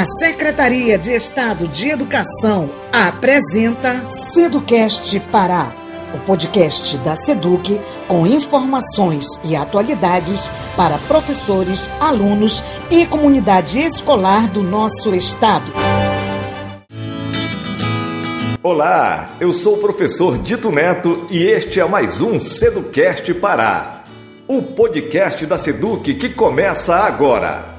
A Secretaria de Estado de Educação apresenta Seducast Pará, o podcast da Seduc com informações e atualidades para professores, alunos e comunidade escolar do nosso estado. Olá, eu sou o professor Dito Neto e este é mais um Seducast Pará, o podcast da Seduc que começa agora.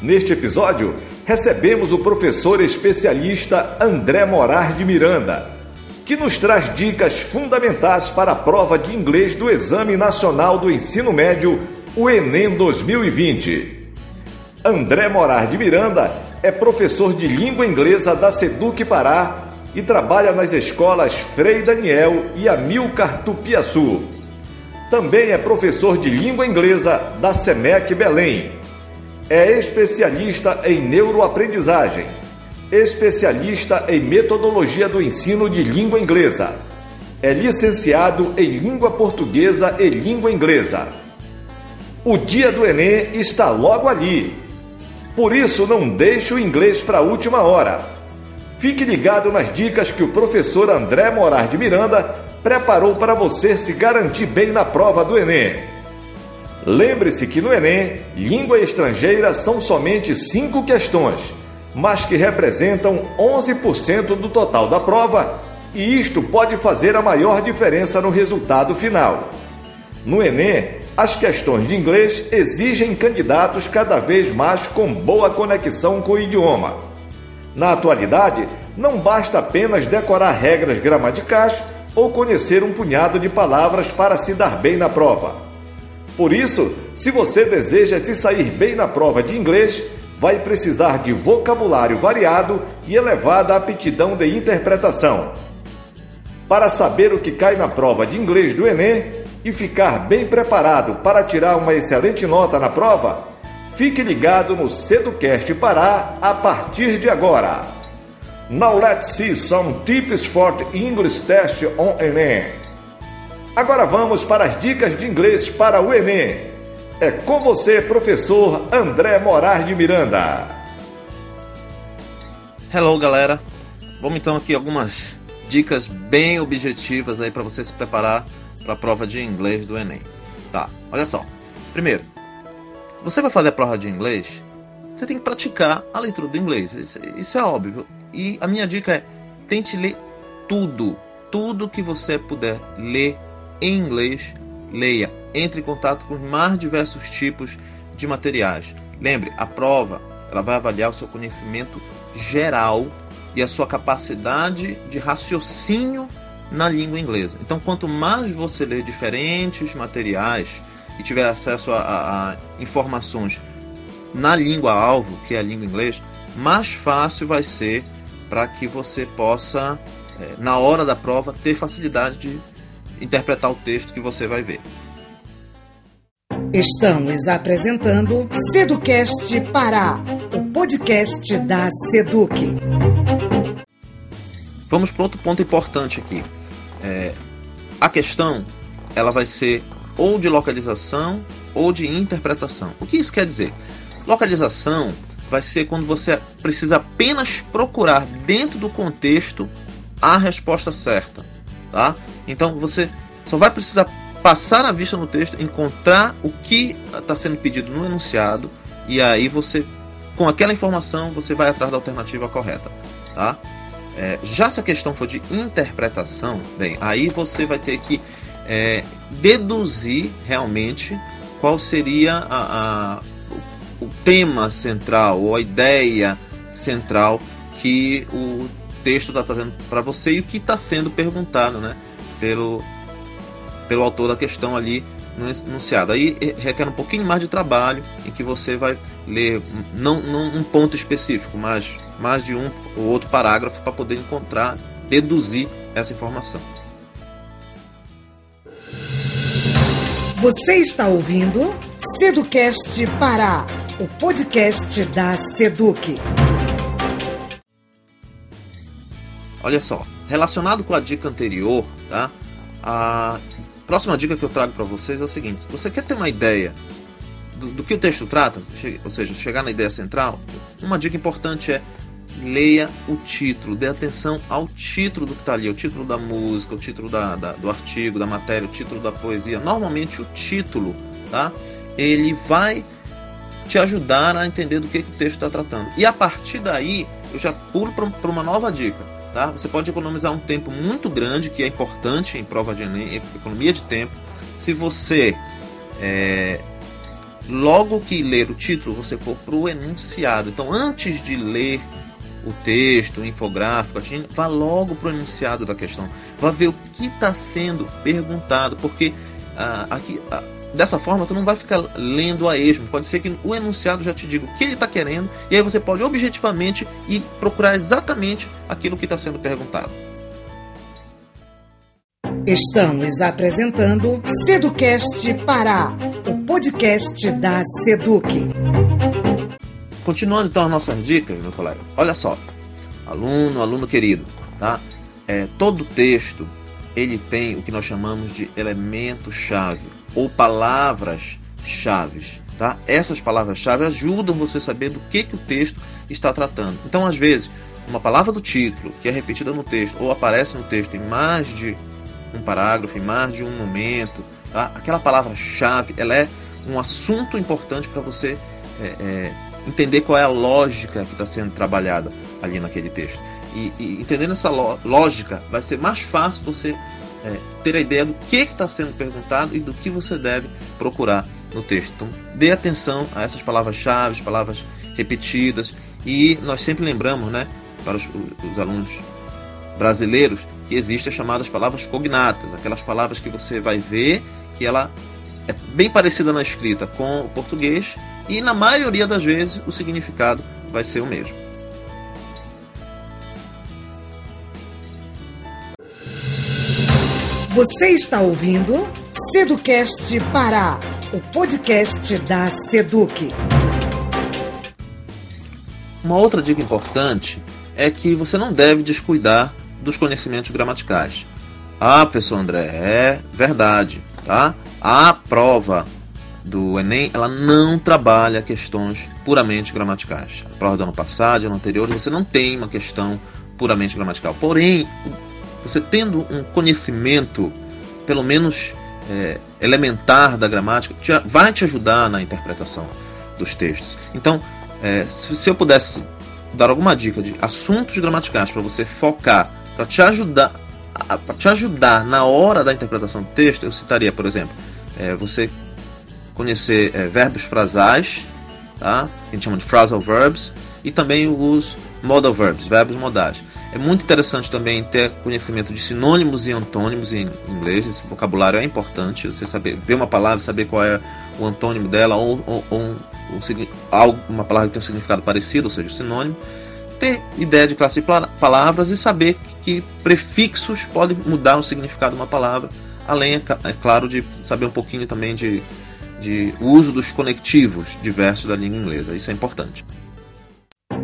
Neste episódio, recebemos o professor especialista André Morar de Miranda, que nos traz dicas fundamentais para a prova de inglês do Exame Nacional do Ensino Médio, o Enem 2020. André Morar de Miranda é professor de língua inglesa da Seduc Pará e trabalha nas escolas Frei Daniel e Amilcar Tupiaçu. Também é professor de língua inglesa da SEMEC Belém é especialista em neuroaprendizagem, especialista em metodologia do ensino de língua inglesa. É licenciado em língua portuguesa e língua inglesa. O dia do Enem está logo ali. Por isso, não deixe o inglês para a última hora. Fique ligado nas dicas que o professor André Morar de Miranda preparou para você se garantir bem na prova do Enem. Lembre-se que no Enem, língua estrangeira são somente cinco questões, mas que representam 11% do total da prova, e isto pode fazer a maior diferença no resultado final. No Enem, as questões de inglês exigem candidatos cada vez mais com boa conexão com o idioma. Na atualidade, não basta apenas decorar regras gramaticais ou conhecer um punhado de palavras para se dar bem na prova. Por isso, se você deseja se sair bem na prova de inglês, vai precisar de vocabulário variado e elevada aptidão de interpretação. Para saber o que cai na prova de inglês do Enem e ficar bem preparado para tirar uma excelente nota na prova, fique ligado no Seducast Pará a partir de agora. Now let's see some tips for English test on Enem. Agora vamos para as dicas de inglês para o Enem. É com você, professor André Morar de Miranda. Hello, galera. Vamos então aqui algumas dicas bem objetivas aí para você se preparar para a prova de inglês do Enem. Tá, olha só. Primeiro, se você vai fazer a prova de inglês, você tem que praticar a leitura do inglês. Isso, isso é óbvio. E a minha dica é: tente ler tudo, tudo que você puder ler em inglês, leia. Entre em contato com os mais diversos tipos de materiais. Lembre, a prova ela vai avaliar o seu conhecimento geral e a sua capacidade de raciocínio na língua inglesa. Então, quanto mais você ler diferentes materiais e tiver acesso a, a, a informações na língua alvo, que é a língua inglesa, mais fácil vai ser para que você possa, eh, na hora da prova, ter facilidade de interpretar o texto que você vai ver. Estamos apresentando Seducast Pará, o podcast da Seduc. Vamos para outro ponto importante aqui. É, a questão ela vai ser ou de localização ou de interpretação. O que isso quer dizer? Localização vai ser quando você precisa apenas procurar dentro do contexto a resposta certa, tá? Então você só vai precisar passar a vista no texto, encontrar o que está sendo pedido no enunciado e aí você, com aquela informação, você vai atrás da alternativa correta, tá? É, já se a questão for de interpretação, bem, aí você vai ter que é, deduzir realmente qual seria a, a, o tema central ou a ideia central que o texto está trazendo para você e o que está sendo perguntado, né? Pelo, pelo autor da questão ali no enunciado. Aí eh, requer um pouquinho mais de trabalho, em que você vai ler não, não um ponto específico, mas mais de um ou outro parágrafo para poder encontrar, deduzir essa informação. Você está ouvindo Seducast Pará, o podcast da Seduc. Olha só, relacionado com a dica anterior, tá? A próxima dica que eu trago para vocês é o seguinte: você quer ter uma ideia do, do, que o texto trata, ou seja, chegar na ideia central, uma dica importante é leia o título, dê atenção ao título do que está ali, o título da música, o título da, da, do artigo, da matéria, o título da poesia. Normalmente o título, tá? Ele vai te ajudar a entender do que, que o texto está tratando. E a partir daí, eu já pulo para uma nova dica. Tá? Você pode economizar um tempo muito grande, que é importante em prova de Enem, economia de tempo. Se você, é, logo que ler o título, você for para o enunciado. Então, antes de ler o texto, o infográfico, vá logo para o enunciado da questão. Vá ver o que está sendo perguntado, porque ah, aqui. Ah, dessa forma, tu não vai ficar lendo a esmo. Pode ser que o enunciado já te diga o que ele está querendo, e aí você pode objetivamente ir procurar exatamente aquilo que está sendo perguntado. Estamos apresentando Seducast Pará, o podcast da Seduc. Continuando então as nossas dicas, meu colega. Olha só, aluno, aluno querido, tá? É, todo texto ele tem o que nós chamamos de elemento-chave ou palavras-chave. Tá? Essas palavras-chave ajudam você a saber do que, que o texto está tratando. Então, às vezes, uma palavra do título que é repetida no texto ou aparece no texto em mais de um parágrafo, em mais de um momento, tá? aquela palavra-chave ela é um assunto importante para você é, é, entender qual é a lógica que está sendo trabalhada ali naquele texto. E, e entendendo essa lógica, vai ser mais fácil você é, ter a ideia do que está sendo perguntado e do que você deve procurar no texto. Então, dê atenção a essas palavras-chave, palavras repetidas, e nós sempre lembramos, né, para os, os alunos brasileiros, que existem as chamadas palavras cognatas, aquelas palavras que você vai ver que ela é bem parecida na escrita com o português e na maioria das vezes o significado vai ser o mesmo. Você está ouvindo Seducast Pará, o podcast da Seduc. Uma outra dica importante é que você não deve descuidar dos conhecimentos gramaticais. Ah, professor André, é verdade, tá? A prova do Enem, ela não trabalha questões puramente gramaticais. A prova do ano passado ano anterior, você não tem uma questão puramente gramatical. Porém, você tendo um conhecimento, pelo menos é, elementar da gramática, te, vai te ajudar na interpretação dos textos. Então, é, se, se eu pudesse dar alguma dica de assuntos gramaticais para você focar, para te ajudar, para te ajudar na hora da interpretação do texto, eu citaria, por exemplo, é, você conhecer é, verbos frasais, tá? que a gente chama de phrasal verbs, e também os modal verbs, verbos modais. É muito interessante também ter conhecimento de sinônimos e antônimos em inglês. Esse vocabulário é importante. Você saber ver uma palavra, saber qual é o antônimo dela ou, ou, ou um, um, uma palavra que tem um significado parecido, ou seja, sinônimo. Ter ideia de classe de palavras e saber que prefixos podem mudar o significado de uma palavra. Além, é, é claro, de saber um pouquinho também de, de uso dos conectivos diversos da língua inglesa. Isso é importante.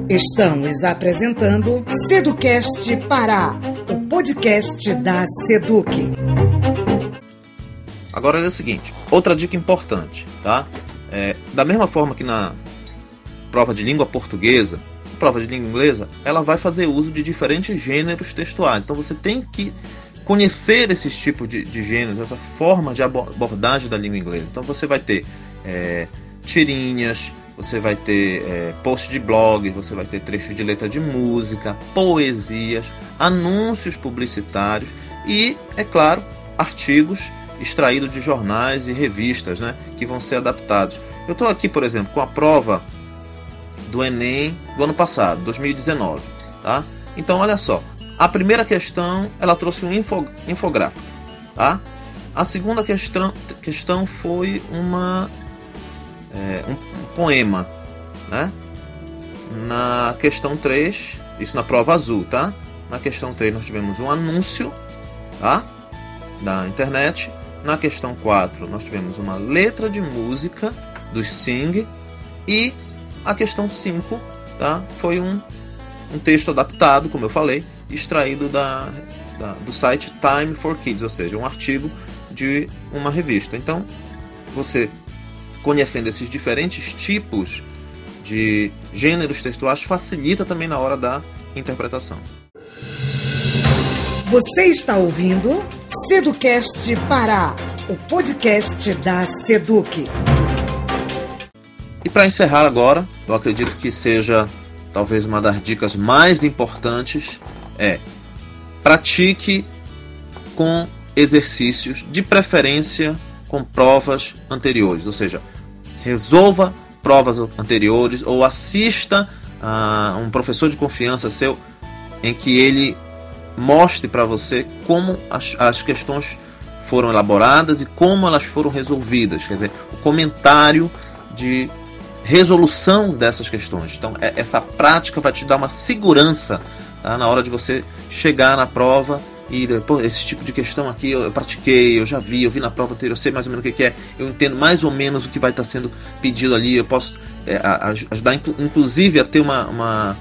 Estamos apresentando Seducast Pará, o podcast da Seduc. Agora é o seguinte, outra dica importante, tá? É, da mesma forma que na prova de língua portuguesa, prova de língua inglesa, ela vai fazer uso de diferentes gêneros textuais. Então você tem que conhecer esses tipos de, de gêneros, essa forma de abordagem da língua inglesa. Então você vai ter é, tirinhas, você vai ter é, post de blog, você vai ter trecho de letra de música, poesias, anúncios publicitários e, é claro, artigos extraídos de jornais e revistas né, que vão ser adaptados. Eu estou aqui, por exemplo, com a prova do Enem do ano passado, 2019. Tá? Então, olha só. A primeira questão ela trouxe um info, infográfico. Tá? A segunda questão, questão foi uma é, um, poema, né? Na questão 3, isso na prova azul, tá? Na questão 3 nós tivemos um anúncio, tá? Da internet. Na questão 4 nós tivemos uma letra de música do Sing e a questão 5, tá? Foi um, um texto adaptado, como eu falei, extraído da, da, do site Time for Kids, ou seja, um artigo de uma revista. Então, você conhecendo esses diferentes tipos de gêneros textuais, facilita também na hora da interpretação. Você está ouvindo Seducast Pará, o podcast da Seduc. E para encerrar agora, eu acredito que seja talvez uma das dicas mais importantes é pratique com exercícios, de preferência com provas anteriores, ou seja, resolva provas anteriores ou assista a um professor de confiança seu em que ele mostre para você como as, as questões foram elaboradas e como elas foram resolvidas, quer dizer, o comentário de resolução dessas questões. Então, é, essa prática vai te dar uma segurança tá, na hora de você chegar na prova e depois esse tipo de questão aqui eu, eu, pratiquei, eu já vi, eu vi na prova anterior, eu sei mais ou menos o que, que é, eu entendo mais ou menos o que vai estar sendo pedido ali, eu posso é, ajudar inclusive a ter uma, uma,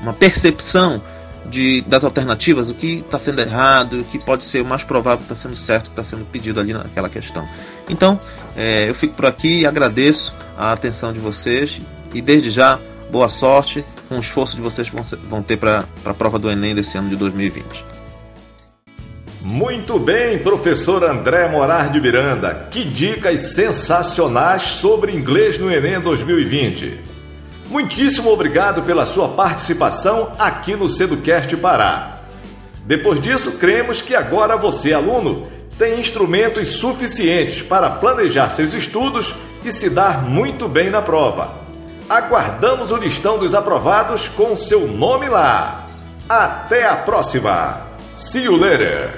uma percepção de, das alternativas, o que está sendo errado, o que pode ser o mais provável que está sendo certo, que está sendo pedido ali naquela questão. Então, é, eu fico por aqui e agradeço a atenção de vocês e desde já, boa sorte com o esforço de vocês vão, vão ter para a prova do Enem desse ano de 2020. Muito bem, professor André Morar de Miranda. Que dicas sensacionais sobre inglês no Enem 2020. Muitíssimo obrigado pela sua participação aqui no Seducast Pará. Depois disso, cremos que agora você, aluno, tem instrumentos suficientes para planejar seus estudos e se dar muito bem na prova. Aguardamos o listão dos aprovados com seu nome lá. Até a próxima! See you later!